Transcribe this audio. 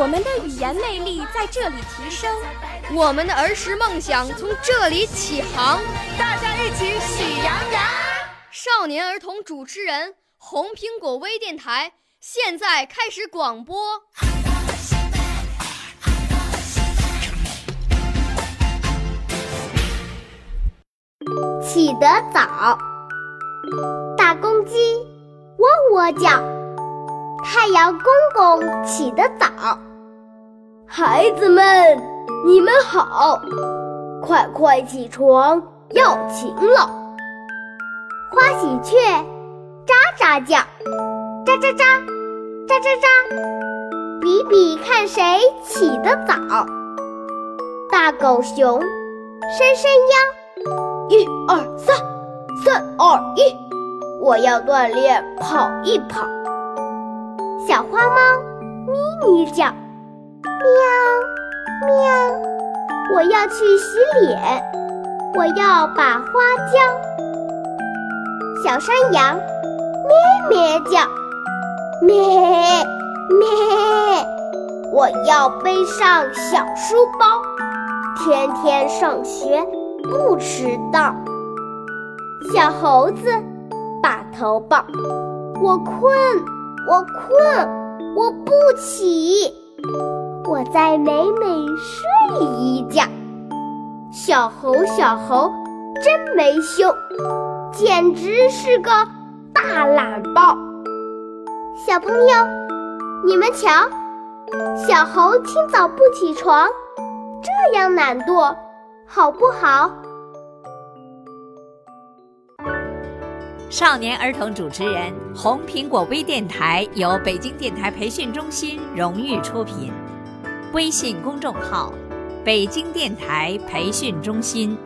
我们的语言魅力在这里提升，我们的儿时梦想从这里起航。大家一起喜羊羊。少年儿童主持人，红苹果微电台现在开始广播。起得早，大公鸡喔喔叫，太阳公公起得早。孩子们，你们好，快快起床，要勤劳。花喜鹊喳喳叫，喳喳喳，喳喳喳，比比看谁起得早。大狗熊伸伸腰，一二三，三二一，我要锻炼跑一跑。小花猫咪咪叫，喵喵，我要去洗脸，我要把花浇。小山羊咩咩叫，咩咩，我要背上小书包，天天上学不迟到。小猴子把头抱，我困，我困，我不起，我再美美睡一觉。小猴，小猴，真没羞。简直是个大懒包！小朋友，你们瞧，小猴清早不起床，这样懒惰，好不好？少年儿童主持人，红苹果微电台由北京电台培训中心荣誉出品，微信公众号：北京电台培训中心。